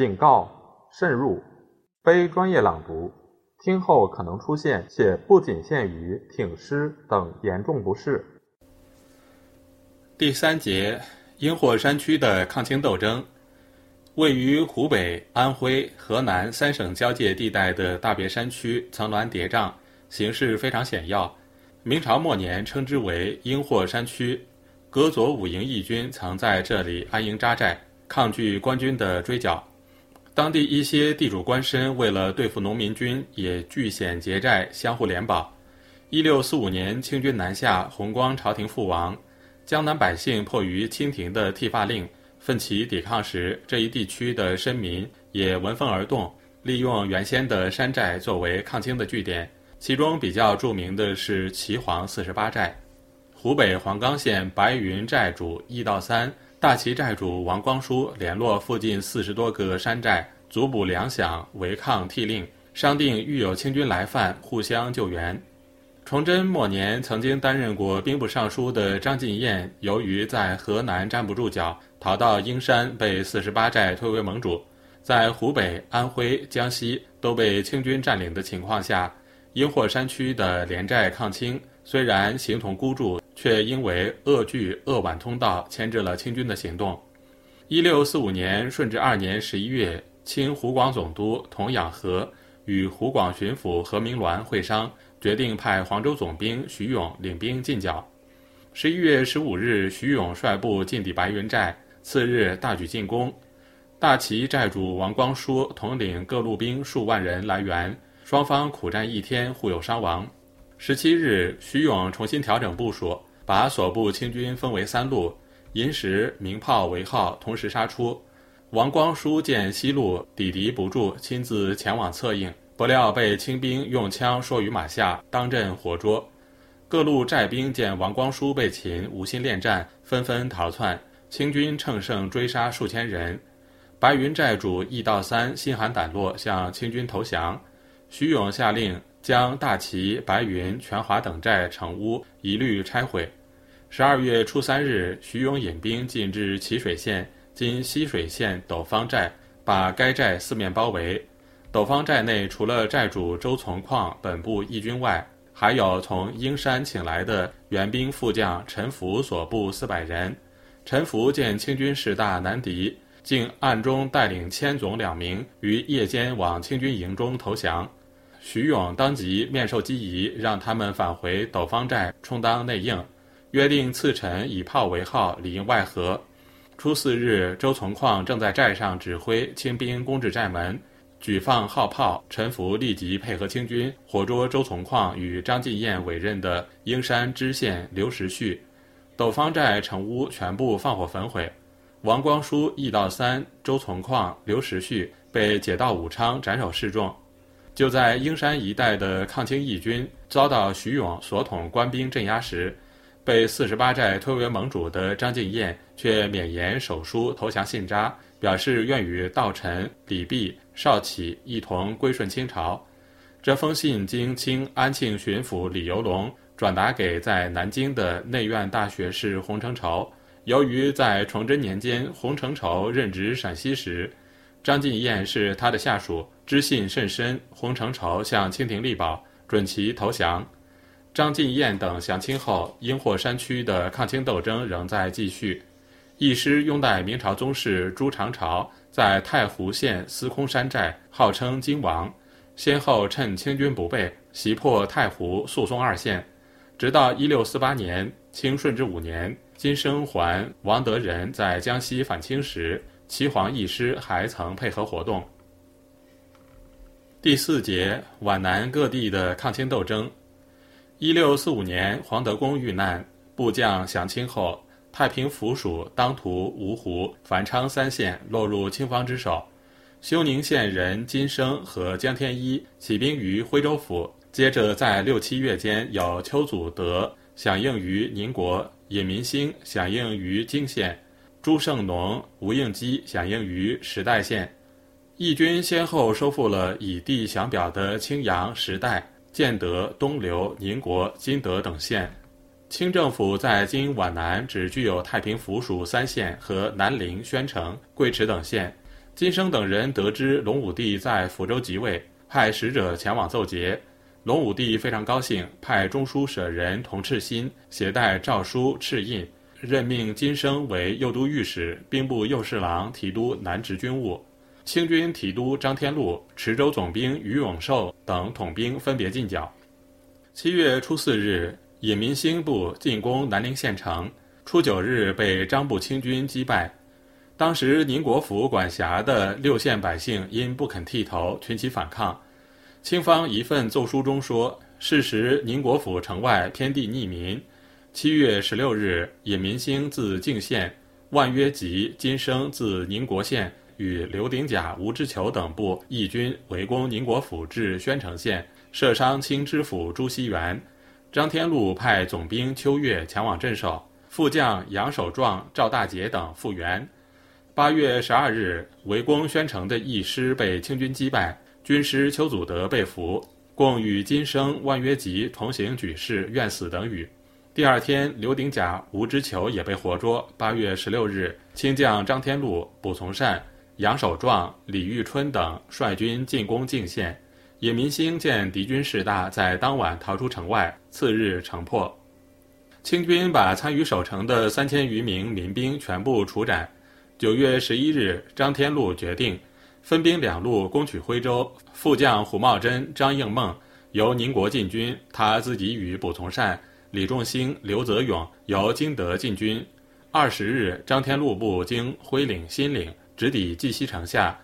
警告：慎入，非专业朗读，听后可能出现且不仅限于挺尸等严重不适。第三节，英霍山区的抗清斗争。位于湖北、安徽、河南三省交界地带的大别山区，层峦叠嶂，形势非常险要。明朝末年称之为英霍山区，葛左五营义军曾在这里安营扎寨，抗拒官军的追剿。当地一些地主官绅为了对付农民军，也据险结寨，相互联保。一六四五年，清军南下，弘光朝廷覆亡。江南百姓迫于清廷的剃发令，奋起抵抗时，这一地区的绅民也闻风而动，利用原先的山寨作为抗清的据点。其中比较著名的是岐黄四十八寨。湖北黄冈县白云寨主易道三、大旗寨主王光书联络附近四十多个山寨，足补粮饷，违抗替令，商定遇有清军来犯，互相救援。崇祯末年，曾经担任过兵部尚书的张进彦，由于在河南站不住脚，逃到英山，被四十八寨推为盟主。在湖北、安徽、江西都被清军占领的情况下，阴霍山区的连寨抗清虽然形同孤注，却因为鄂距鄂皖通道牵制了清军的行动。一六四五年顺治二年十一月，清湖广总督童养和与湖广巡抚何明銮会商。决定派黄州总兵徐勇领兵进剿。十一月十五日，徐勇率部进抵白云寨，次日大举进攻。大旗寨主王光书统领各路兵数万人来援，双方苦战一天，互有伤亡。十七日，徐勇重新调整部署，把所部清军分为三路，银石、鸣炮为号，同时杀出。王光书见西路抵敌不住，亲自前往策应。不料被清兵用枪槊于马下，当阵活捉。各路寨兵见王光书被擒，无心恋战，纷纷逃窜。清军乘胜追杀数千人。白云寨主易道三心寒胆落，向清军投降。徐勇下令将大旗、白云、全华等寨城屋一律拆毁。十二月初三日，徐勇引兵进至祁水县（今溪水县）斗方寨，把该寨四面包围。斗方寨内除了寨主周从矿本部义军外，还有从英山请来的援兵副将陈福所部四百人。陈福见清军势大难敌，竟暗中带领千总两名于夜间往清军营中投降。徐勇当即面授机宜，让他们返回斗方寨充当内应，约定次晨以炮为号，里应外合。初四日，周从矿正在寨上指挥清兵攻至寨门。举放号炮，陈福立即配合清军活捉周从矿与张进彦委任的英山知县刘时旭，斗方寨城屋全部放火焚毁。王光书、易道三、周从矿、刘时旭被解到武昌斩首示众。就在英山一带的抗清义军遭到徐勇所统官兵镇压时，被四十八寨推为盟主的张进彦却免言手书投降信札。表示愿与道臣李泌、邵启一同归顺清朝。这封信经清安庆巡抚李由龙转达给在南京的内院大学士洪承畴。由于在崇祯年间，洪承畴任职陕西时，张进彦是他的下属，知信甚深。洪承畴向清廷力保，准其投降。张进彦等降清后，英霍山区的抗清斗争仍在继续。一师拥戴明朝宗室朱常朝，在太湖县司空山寨号称金王，先后趁清军不备，袭破太湖、宿松二县。直到一六四八年，清顺治五年，金生还王德仁在江西反清时，岐黄义师还曾配合活动。第四节皖南各地的抗清斗争。一六四五年，黄德功遇难，部将降清后。太平府属当涂、芜湖、繁昌三县落入清方之手。休宁县人金生和江天一起兵于徽州府，接着在六七月间有邱祖德响应于宁国，尹民兴响应于泾县，朱胜农、吴应基响应于时代县。义军先后收复了以地降表的青阳、时代、建德、东流、宁国、金德等县。清政府在今皖南只具有太平府属三县和南陵、宣城、贵池等县，金生等人得知隆武帝在福州即位，派使者前往奏捷。隆武帝非常高兴，派中书舍人童赤心携带诏书敕印，任命金生为右都御史、兵部右侍郎、提督南直军务。清军提督张天禄、池州总兵于永寿等统兵分别进剿。七月初四日，尹民兴部进攻南陵县城，初九日被张部清军击败。当时宁国府管辖的六县百姓因不肯剃头，群起反抗。清方一份奏书中说：“事实宁国府城外偏地逆民。”七月十六日，尹民兴自泾县，万约吉、金生自宁国县。与刘鼎甲、吴之求等部义军围攻宁国府至宣城县，射伤清知府朱熙元。张天禄派总兵邱月前往镇守，副将杨守壮、赵大杰等复员。八月十二日，围攻宣城的义师被清军击败，军师邱祖德被俘，共与金生、万约吉同行举事，愿死等语。第二天，刘鼎甲、吴之求也被活捉。八月十六日，清将张天禄、卜从善。杨守壮、李玉春等率军进攻泾县，尹民兴见敌军势大，在当晚逃出城外。次日城破，清军把参与守城的三千余名民兵全部处斩。九月十一日，张天禄决定分兵两路攻取徽州。副将胡茂贞、张应梦由宁国进军，他自己与卜从善、李仲兴、刘泽勇由金德进军。二十日，张天禄部经徽岭、新岭。直抵绩溪城下，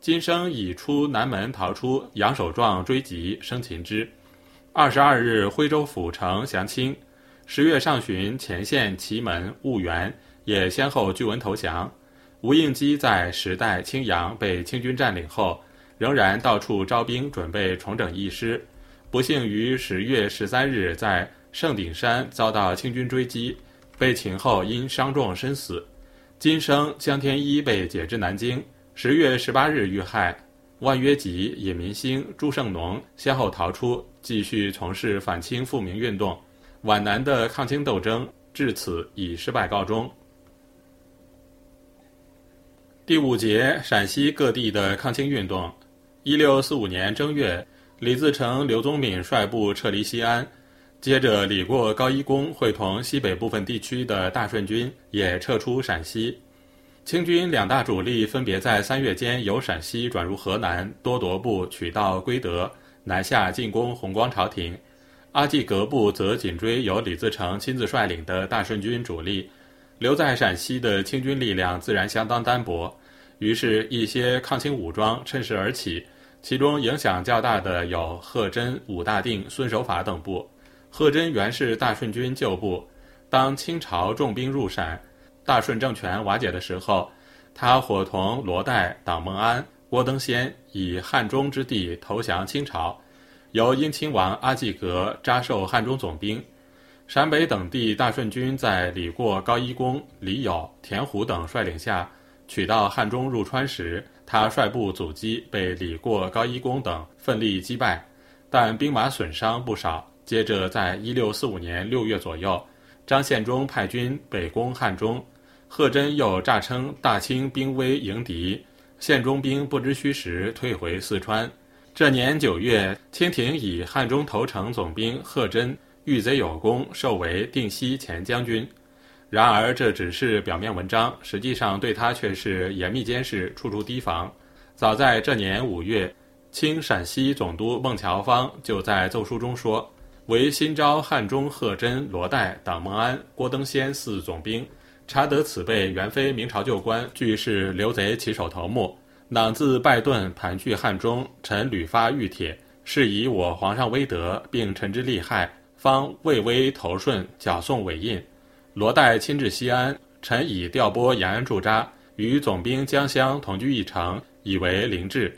金生已出南门逃出，杨守壮追击，生擒之。二十二日，徽州府城降清。十月上旬，前线祁门、婺源也先后据文投降。吴应基在时代、青阳被清军占领后，仍然到处招兵，准备重整义师。不幸于十月十三日在圣顶山遭到清军追击，被擒后因伤重身死。金生、江天一被解至南京，十月十八日遇害。万约吉、尹民兴、朱胜农先后逃出，继续从事反清复明运动。皖南的抗清斗争至此以失败告终。第五节：陕西各地的抗清运动。一六四五年正月，李自成、刘宗敏率部撤离西安。接着，李过、高一公会同西北部分地区的大顺军也撤出陕西。清军两大主力分别在三月间由陕西转入河南，多铎部取道归德，南下进攻弘光朝廷；阿济格部则紧追由李自成亲自率领的大顺军主力。留在陕西的清军力量自然相当单薄，于是，一些抗清武装趁势而起，其中影响较大的有贺真、武大定、孙守法等部。贺真原是大顺军旧部，当清朝重兵入陕，大顺政权瓦解的时候，他伙同罗岱、党孟安、郭登先以汉中之地投降清朝，由英亲王阿济格扎授汉中总兵。陕北等地大顺军在李过、高一公、李友、田虎等率领下，取到汉中入川时，他率部阻击，被李过、高一公等奋力击败，但兵马损伤不少。接着，在一六四五年六月左右，张献忠派军北攻汉中，贺真又诈称大清兵危迎敌，献忠兵不知虚实，退回四川。这年九月，清廷以汉中投诚总兵贺真遇贼有功，授为定西前将军。然而，这只是表面文章，实际上对他却是严密监视，处处提防。早在这年五月，清陕西总督孟乔芳就在奏书中说。为新招汉中贺真、罗岱、党孟安、郭登先四总兵，查得此辈原非明朝旧官，俱是刘贼起手头目，囊自败遁盘踞汉中。臣屡发谕帖，是以我皇上威德，并臣之利害，方畏威投顺，缴送尾印。罗岱亲至西安，臣已调拨延安驻扎，与总兵江襄同居一城，以为灵志。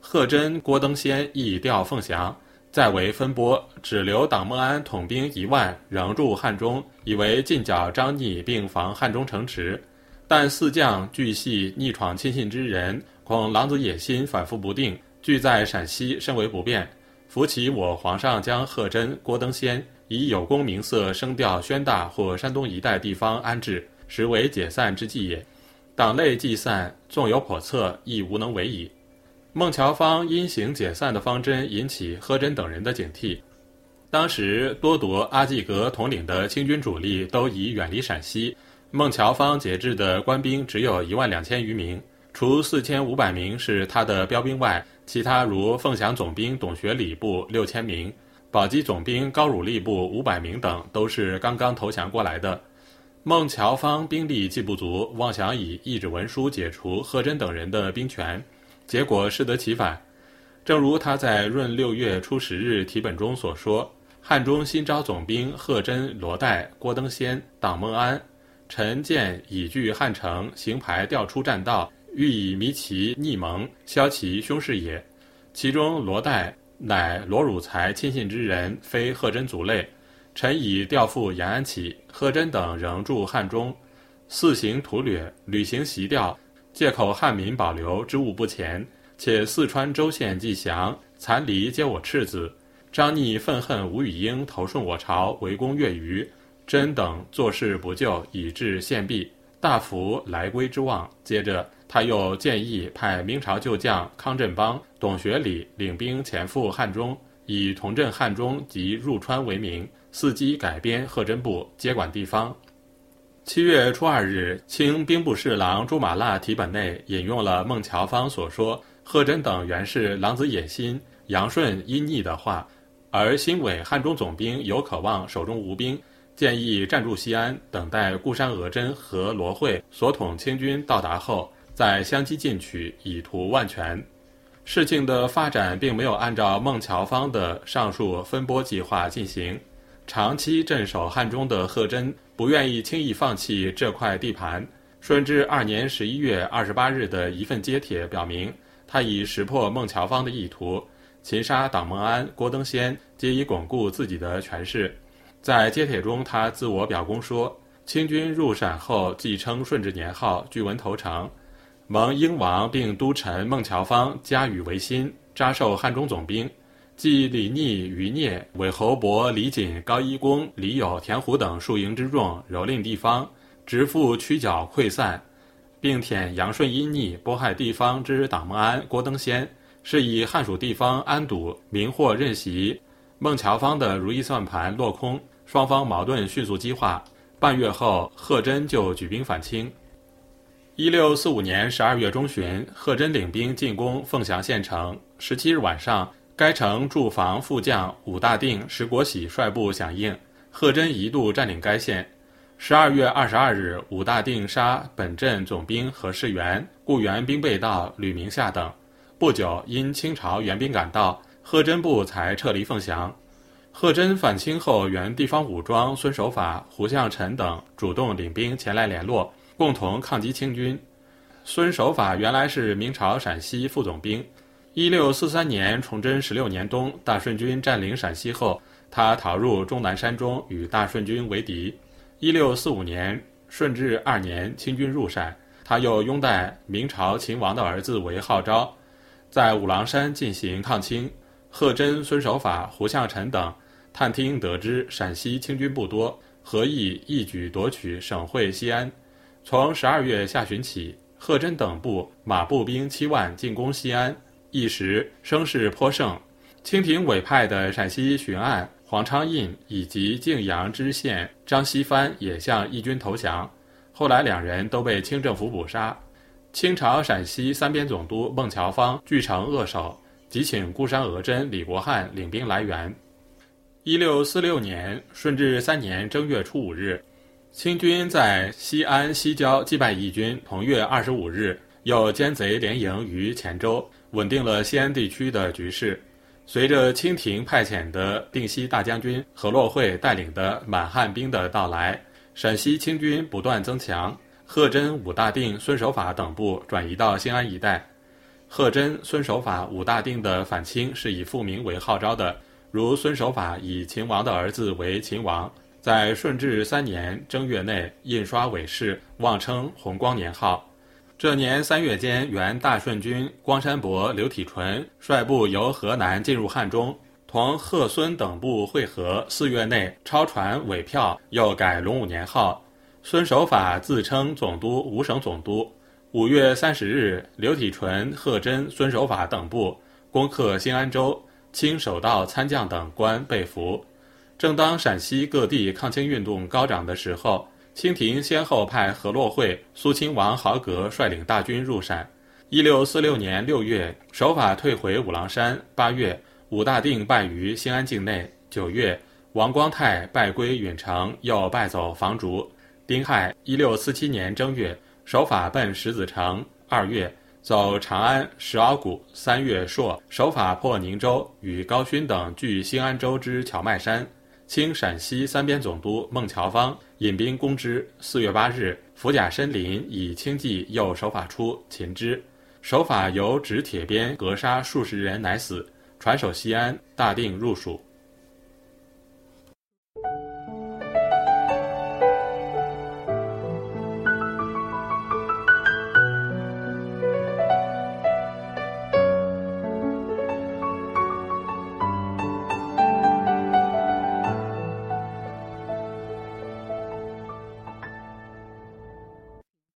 贺真、郭登先亦调凤翔。再为分拨，只留党孟安统兵一万，仍驻汉中，以为进剿张逆，并防汉中城池。但四将俱系逆闯亲信之人，恐狼子野心反复不定，俱在陕西，甚为不便。扶起我皇上将贺真、郭登先以有功名色升调宣大或山东一带地方安置，实为解散之计也。党内计散，纵有叵测，亦无能为矣。孟乔方因行解散的方针，引起贺真等人的警惕。当时多铎阿济格统领的清军主力都已远离陕西，孟乔方节制的官兵只有一万两千余名，除四千五百名是他的标兵外，其他如凤翔总兵董学礼部六千名，宝鸡总兵高汝立部五百名等，都是刚刚投降过来的。孟乔方兵力既不足，妄想以一纸文书解除贺真等人的兵权，结果适得其反。正如他在闰六月初十日题本中所说：“汉中新招总兵贺真、罗岱、郭登仙、党孟安，臣见已据汉城，行牌调出栈道，欲以迷其逆盟，消其凶势也。其中罗岱乃罗汝才亲信之人，非贺真族类。”臣已调赴延安起，贺真等仍驻汉中，肆行屠掠，履行袭调，借口汉民保留之物不前，且四川州县既降，残黎皆我赤子。张逆愤恨吴语英投顺我朝，围攻越余，真等做事不救，以致献毙，大服来归之望。接着，他又建议派明朝旧将康振邦、董学礼领兵前赴汉中，以同镇汉中及入川为名。伺机改编贺真部，接管地方。七月初二日，清兵部侍郎朱马剌题本内引用了孟乔方所说贺真等原是狼子野心、杨顺阴逆的话，而新委汉中总兵有渴望手中无兵，建议暂驻西安，等待固山额真和罗惠所统清军到达后，再相机进取，以图万全。事情的发展并没有按照孟乔方的上述分拨计划进行。长期镇守汉中的贺真不愿意轻易放弃这块地盘。顺治二年十一月二十八日的一份揭帖表明，他已识破孟乔方的意图，擒杀党孟安、郭登先，皆以巩固自己的权势。在揭帖中，他自我表功说：“清军入陕后，继称顺治年号，据文投诚。蒙英王并都臣孟乔方加予维新，扎授汉中总兵。”即李逆、余孽、韦侯伯、李锦、高一公、李友、田虎等数营之众，蹂躏地方，直赴曲角溃散，并舔杨顺阴逆，拨害地方之党孟安、郭登先，是以汉蜀地方安堵，民祸任袭。孟乔方的如意算盘落空，双方矛盾迅速激化。半月后，贺真就举兵反清。一六四五年十二月中旬，贺真领兵进攻凤翔县城。十七日晚上。该城驻防副将武大定、石国喜率部响应，贺真一度占领该县。十二月二十二日，武大定杀本镇总兵何世元、顾援兵备道吕明夏等。不久，因清朝援兵赶到，贺真部才撤离凤翔。贺真反清后，原地方武装孙守法、胡向臣等主动领兵前来联络，共同抗击清军。孙守法原来是明朝陕西副总兵。一六四三年，崇祯十六年冬，大顺军占领陕西后，他逃入终南山中，与大顺军为敌。一六四五年，顺治二年，清军入陕，他又拥戴明朝秦王的儿子为号召，在五郎山进行抗清。贺真、孙守法、胡向臣等探听得知陕西清军不多，何意一举夺取省会西安。从十二月下旬起，贺真等部马步兵七万进攻西安。一时声势颇盛，清廷委派的陕西巡按黄昌胤以及泾阳知县张锡藩也向义军投降，后来两人都被清政府捕杀。清朝陕西三边总督孟乔方据城扼守，即请固山额真李国汉领兵来援。一六四六年顺治三年正月初五日，清军在西安西郊击败义军。同月二十五日，又奸贼连营于黔州。稳定了西安地区的局势。随着清廷派遣的定西大将军何洛会带领的满汉兵的到来，陕西清军不断增强。贺真、武大定、孙守法等部转移到兴安一带。贺真、孙守法、武大定的反清是以复明为号召的，如孙守法以秦王的儿子为秦王，在顺治三年正月内印刷伪氏，妄称弘光年号。这年三月间，原大顺军光山伯、刘体纯率部由河南进入汉中，同贺孙等部会合。四月内抄传伪票，又改龙武年号。孙守法自称总督、五省总督，五月三十日，刘体纯、贺真、孙守法等部攻克新安州，清守道参将等官被俘。正当陕西各地抗清运动高涨的时候，清廷先后派何洛会、苏亲王豪格率领大军入陕。一六四六年六月，守法退回五郎山；八月，武大定败于新安境内；九月，王光泰败归允城，又败走房竹。丁亥，一六四七年正月。守法奔石子城，二月走长安、石鳌谷，三月朔守法破宁州，与高勋等据新安州之荞麦山。清陕西三边总督孟乔芳引兵攻之。四月八日，伏甲申林以轻骑诱守法出，擒之。守法由指铁鞭格杀数十人，乃死。传首西安，大定入蜀。